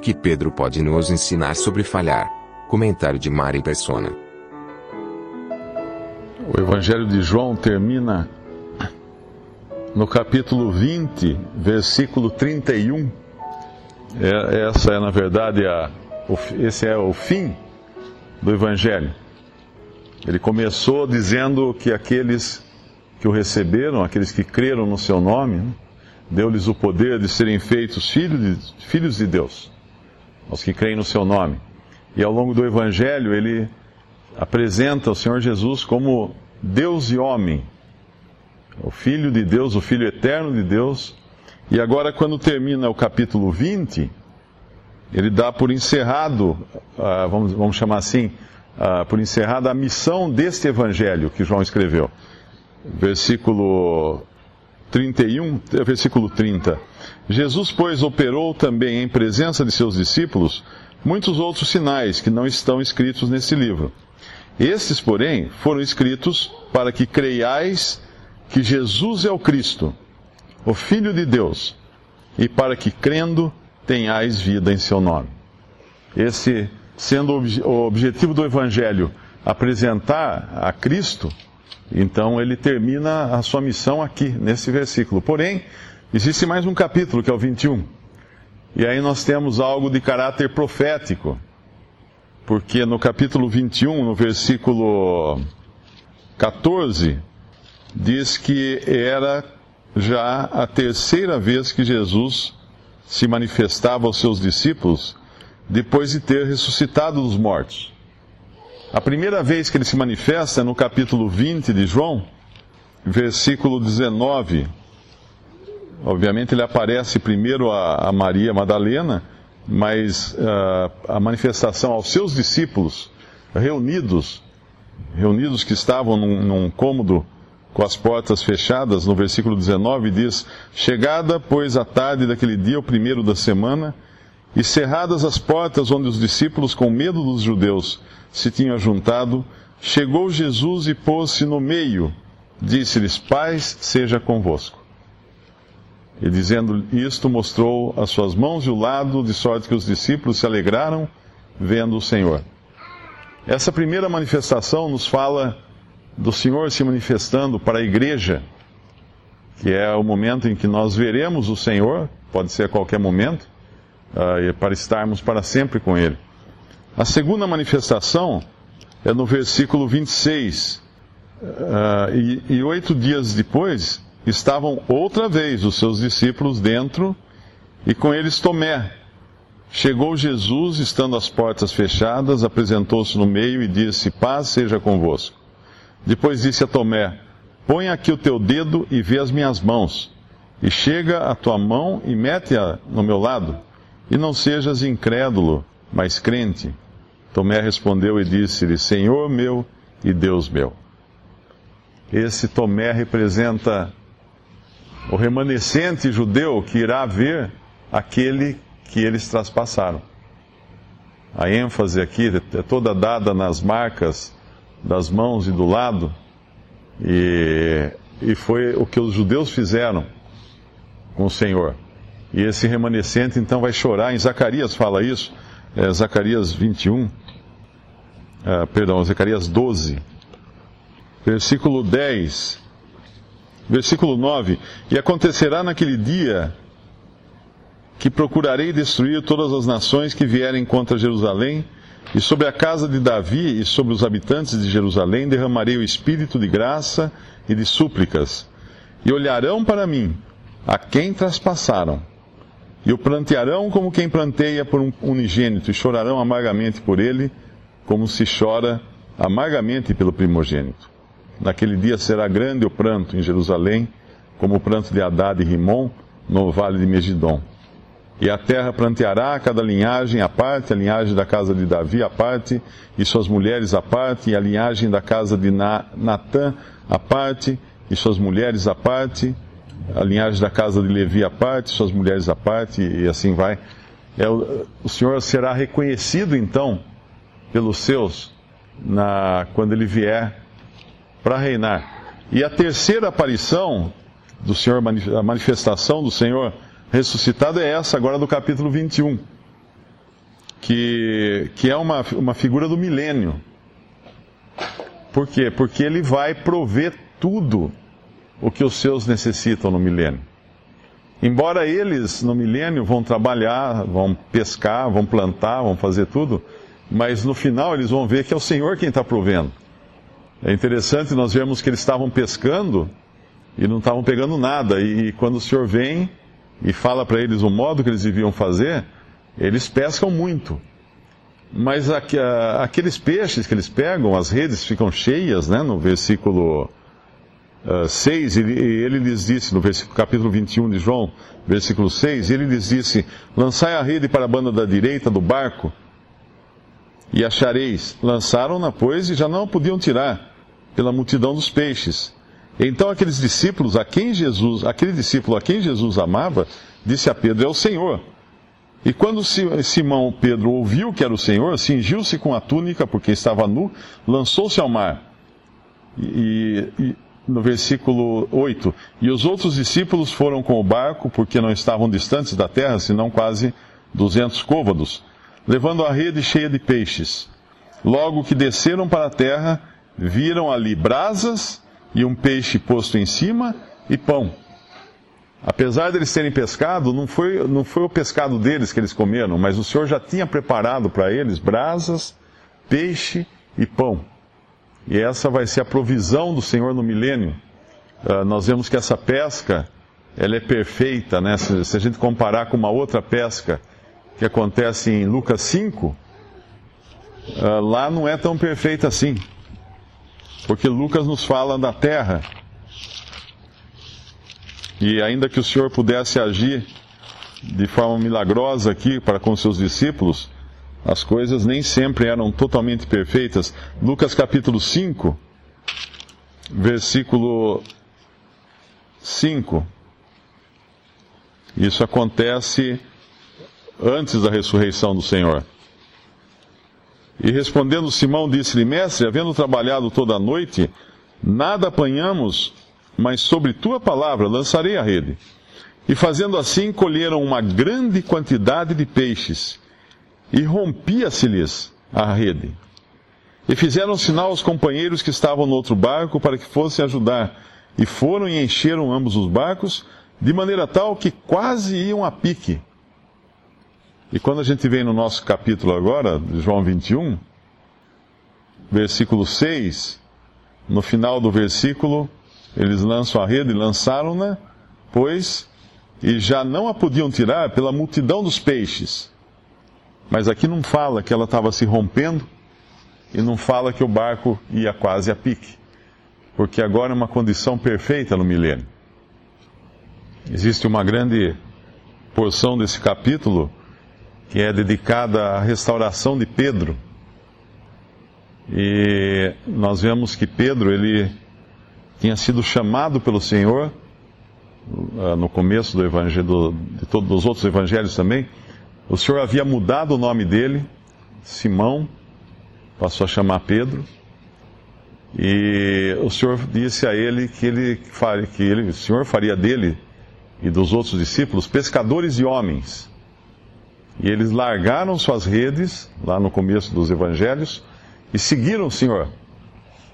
Que Pedro pode nos ensinar sobre falhar? Comentário de Mari Persona. O Evangelho de João termina no capítulo 20, versículo 31. É, essa é, na verdade, a, esse é o fim do Evangelho. Ele começou dizendo que aqueles que o receberam, aqueles que creram no seu nome, né, deu-lhes o poder de serem feitos de, filhos de Deus, aos que creem no seu nome. E ao longo do Evangelho, ele apresenta o Senhor Jesus como Deus e homem, o Filho de Deus, o Filho eterno de Deus. E agora, quando termina o capítulo 20, ele dá por encerrado, uh, vamos, chamar assim, uh, por encerrada a missão deste evangelho que João escreveu. Versículo 31, versículo 30. Jesus, pois, operou também em presença de seus discípulos muitos outros sinais que não estão escritos nesse livro. Estes, porém, foram escritos para que creiais que Jesus é o Cristo, o Filho de Deus, e para que, crendo, tenhais vida em seu nome. Esse sendo o objetivo do Evangelho apresentar a Cristo, então ele termina a sua missão aqui, nesse versículo. Porém, existe mais um capítulo, que é o 21. E aí nós temos algo de caráter profético. Porque no capítulo 21, no versículo 14, diz que era já a terceira vez que Jesus se manifestava aos seus discípulos depois de ter ressuscitado dos mortos. A primeira vez que ele se manifesta é no capítulo 20 de João, versículo 19. Obviamente ele aparece primeiro a, Maria Madalena, mas uh, a manifestação aos seus discípulos reunidos, reunidos que estavam num, num cômodo com as portas fechadas, no versículo 19 diz: Chegada, pois, a tarde daquele dia, o primeiro da semana, e cerradas as portas onde os discípulos, com medo dos judeus, se tinham juntado, chegou Jesus e pôs-se no meio. Disse-lhes: Paz seja convosco. E dizendo isto, mostrou as suas mãos e o lado, de sorte que os discípulos se alegraram vendo o Senhor. Essa primeira manifestação nos fala do Senhor se manifestando para a igreja, que é o momento em que nós veremos o Senhor, pode ser a qualquer momento, uh, para estarmos para sempre com Ele. A segunda manifestação é no versículo 26. Uh, e, e oito dias depois, estavam outra vez os seus discípulos dentro e com eles Tomé. Chegou Jesus, estando as portas fechadas, apresentou-se no meio e disse: Paz seja convosco. Depois disse a Tomé: Põe aqui o teu dedo e vê as minhas mãos, e chega a tua mão e mete-a no meu lado, e não sejas incrédulo, mas crente. Tomé respondeu e disse-lhe: Senhor meu e Deus meu. Esse Tomé representa o remanescente judeu que irá ver aquele que eles traspassaram. A ênfase aqui é toda dada nas marcas das mãos e do lado, e, e foi o que os judeus fizeram com o Senhor. E esse remanescente então vai chorar, em Zacarias fala isso, é, Zacarias 21, ah, perdão, Zacarias 12, versículo 10, versículo 9: E acontecerá naquele dia que procurarei destruir todas as nações que vierem contra Jerusalém e sobre a casa de Davi e sobre os habitantes de Jerusalém derramarei o espírito de graça e de súplicas. E olharão para mim, a quem traspassaram, e o plantearão como quem planteia por um unigênito, e chorarão amargamente por ele, como se chora amargamente pelo primogênito. Naquele dia será grande o pranto em Jerusalém, como o pranto de Haddad e Rimon no vale de Megidon. E a terra planteará cada linhagem à parte, a linhagem da casa de Davi à parte, e suas mulheres à parte, e a linhagem da casa de Natã à parte, e suas mulheres à parte, a linhagem da casa de Levi à parte, suas mulheres à parte, e assim vai. É, o Senhor será reconhecido então pelos seus na, quando ele vier para reinar. E a terceira aparição do Senhor, a manifestação do Senhor ressuscitado é essa agora do capítulo 21, que, que é uma, uma figura do milênio. Por quê? Porque ele vai prover tudo o que os seus necessitam no milênio. Embora eles no milênio vão trabalhar, vão pescar, vão plantar, vão fazer tudo, mas no final eles vão ver que é o Senhor quem está provendo. É interessante nós vemos que eles estavam pescando e não estavam pegando nada, e, e quando o Senhor vem e fala para eles o modo que eles deviam fazer, eles pescam muito. Mas aqu, aqueles peixes que eles pegam, as redes ficam cheias, né, no versículo uh, 6, ele, ele lhes disse, no capítulo 21 de João, versículo 6, ele lhes disse: Lançai a rede para a banda da direita do barco e achareis. Lançaram-na, pois, e já não podiam tirar, pela multidão dos peixes. Então aqueles discípulos a quem Jesus, aquele discípulo a quem Jesus amava, disse a Pedro: É o Senhor. E quando Simão Pedro ouviu que era o Senhor, cingiu-se com a túnica, porque estava nu, lançou-se ao mar. E, e, no versículo 8: E os outros discípulos foram com o barco, porque não estavam distantes da terra, senão quase duzentos côvados, levando a rede cheia de peixes. Logo que desceram para a terra, viram ali brasas e um peixe posto em cima e pão. Apesar deles terem pescado, não foi, não foi o pescado deles que eles comeram, mas o Senhor já tinha preparado para eles brasas, peixe e pão. E essa vai ser a provisão do Senhor no milênio. Uh, nós vemos que essa pesca, ela é perfeita, né? Se, se, a gente comparar com uma outra pesca que acontece em Lucas 5, uh, ah, lá não é tão perfeita assim. Porque Lucas nos fala da terra e ainda que o Senhor pudesse agir de forma milagrosa aqui para com seus discípulos, as coisas nem sempre eram totalmente perfeitas. Lucas capítulo 5, versículo 5. Isso acontece antes da ressurreição do Senhor. E respondendo Simão, disse-lhe: Mestre, havendo trabalhado toda a noite, nada apanhamos mas sobre tua palavra lançarei a rede. E fazendo assim, colheram uma grande quantidade de peixes, e rompia-se-lhes a rede. E fizeram sinal aos companheiros que estavam no outro barco para que fossem ajudar. E foram e encheram ambos os barcos, de maneira tal que quase iam a pique. E quando a gente vem no nosso capítulo agora, João 21, versículo 6, no final do versículo, eles lançam a rede, lançaram-na, pois, e já não a podiam tirar pela multidão dos peixes. Mas aqui não fala que ela estava se rompendo, e não fala que o barco ia quase a pique, porque agora é uma condição perfeita no milênio. Existe uma grande porção desse capítulo que é dedicada à restauração de Pedro. E nós vemos que Pedro, ele tinha sido chamado pelo Senhor, ah, no começo do evangelho, de todos os outros evangelhos também, o Senhor havia mudado o nome dele, Simão, passou a chamar Pedro, e o Senhor disse a ele que ele, que ele, o Senhor faria dele e dos outros discípulos pescadores de homens. E eles largaram suas redes, lá no começo dos evangelhos, e seguiram o Senhor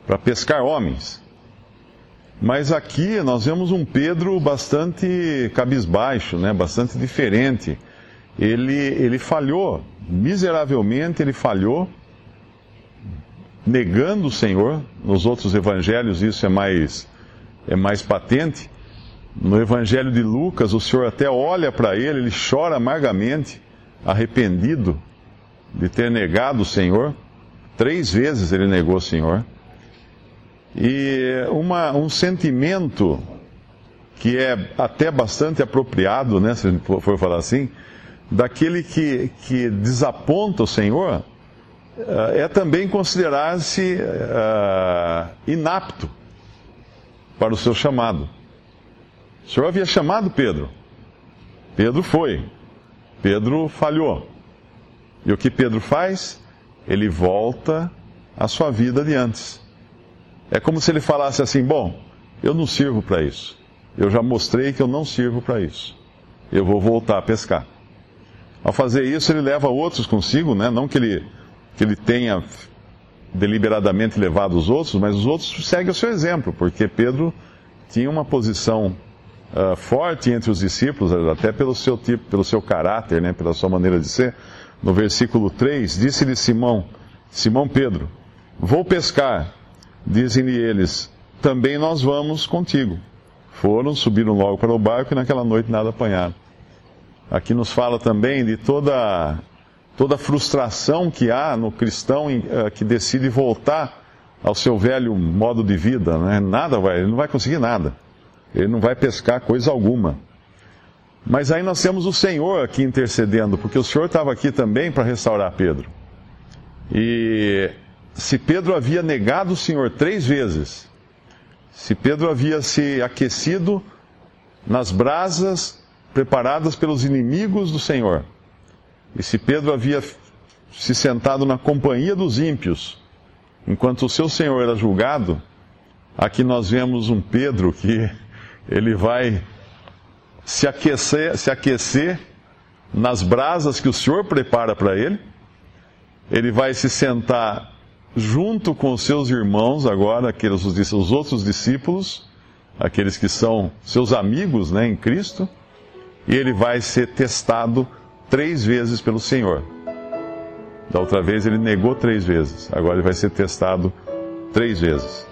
para pescar homens. Mas aqui nós vemos um Pedro bastante cabisbaixo, né? bastante diferente. Ele, ele falhou, miseravelmente ele falhou, negando o Senhor. Nos outros evangelhos isso é mais, é mais patente. No evangelho de Lucas, o Senhor até olha para ele, ele chora amargamente, arrependido de ter negado o Senhor. Três vezes ele negou o Senhor. E uma, um sentimento que é até bastante apropriado, né, se for falar assim, daquele que, que desaponta o Senhor, eh, é também considerar-se uh, inapto para o seu chamado. O Senhor havia chamado Pedro. Pedro foi. Pedro falhou. E o que Pedro faz? Ele volta à sua vida de antes. É como se ele falasse assim: Bom, eu não sirvo para isso. Eu já mostrei que eu não sirvo para isso. Eu vou voltar a pescar. Ao fazer isso, ele leva outros consigo, né? não que ele, que ele tenha deliberadamente levado os outros, mas os outros seguem o seu exemplo, porque Pedro tinha uma posição uh, forte entre os discípulos, até pelo seu tipo, pelo seu caráter, né? pela sua maneira de ser. No versículo 3, disse-lhe Simão, Simão Pedro, vou pescar. Dizem-lhe eles, também nós vamos contigo. Foram, subiram logo para o barco e naquela noite nada apanharam. Aqui nos fala também de toda, toda a frustração que há no cristão eh, que decide voltar ao seu velho modo de vida. Né? Nada vai, ele não vai conseguir nada. Ele não vai pescar coisa alguma. Mas aí nós temos o Senhor aqui intercedendo, porque o Senhor estava aqui também para restaurar Pedro. E se Pedro havia negado o Senhor três vezes, se Pedro havia se aquecido nas brasas preparadas pelos inimigos do Senhor, e se Pedro havia se sentado na companhia dos ímpios, enquanto o seu Senhor era julgado, aqui nós vemos um Pedro que ele vai se aquecer, se aquecer nas brasas que o Senhor prepara para ele, ele vai se sentar junto com os seus irmãos, agora, aqueles, os outros discípulos, aqueles que são seus amigos né, em Cristo, e ele vai ser testado três vezes pelo Senhor. Da outra vez ele negou três vezes, agora ele vai ser testado três vezes.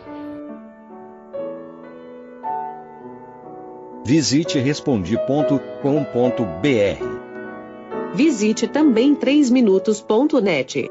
Visite respondi.com.br. Visite também 3minutos.net.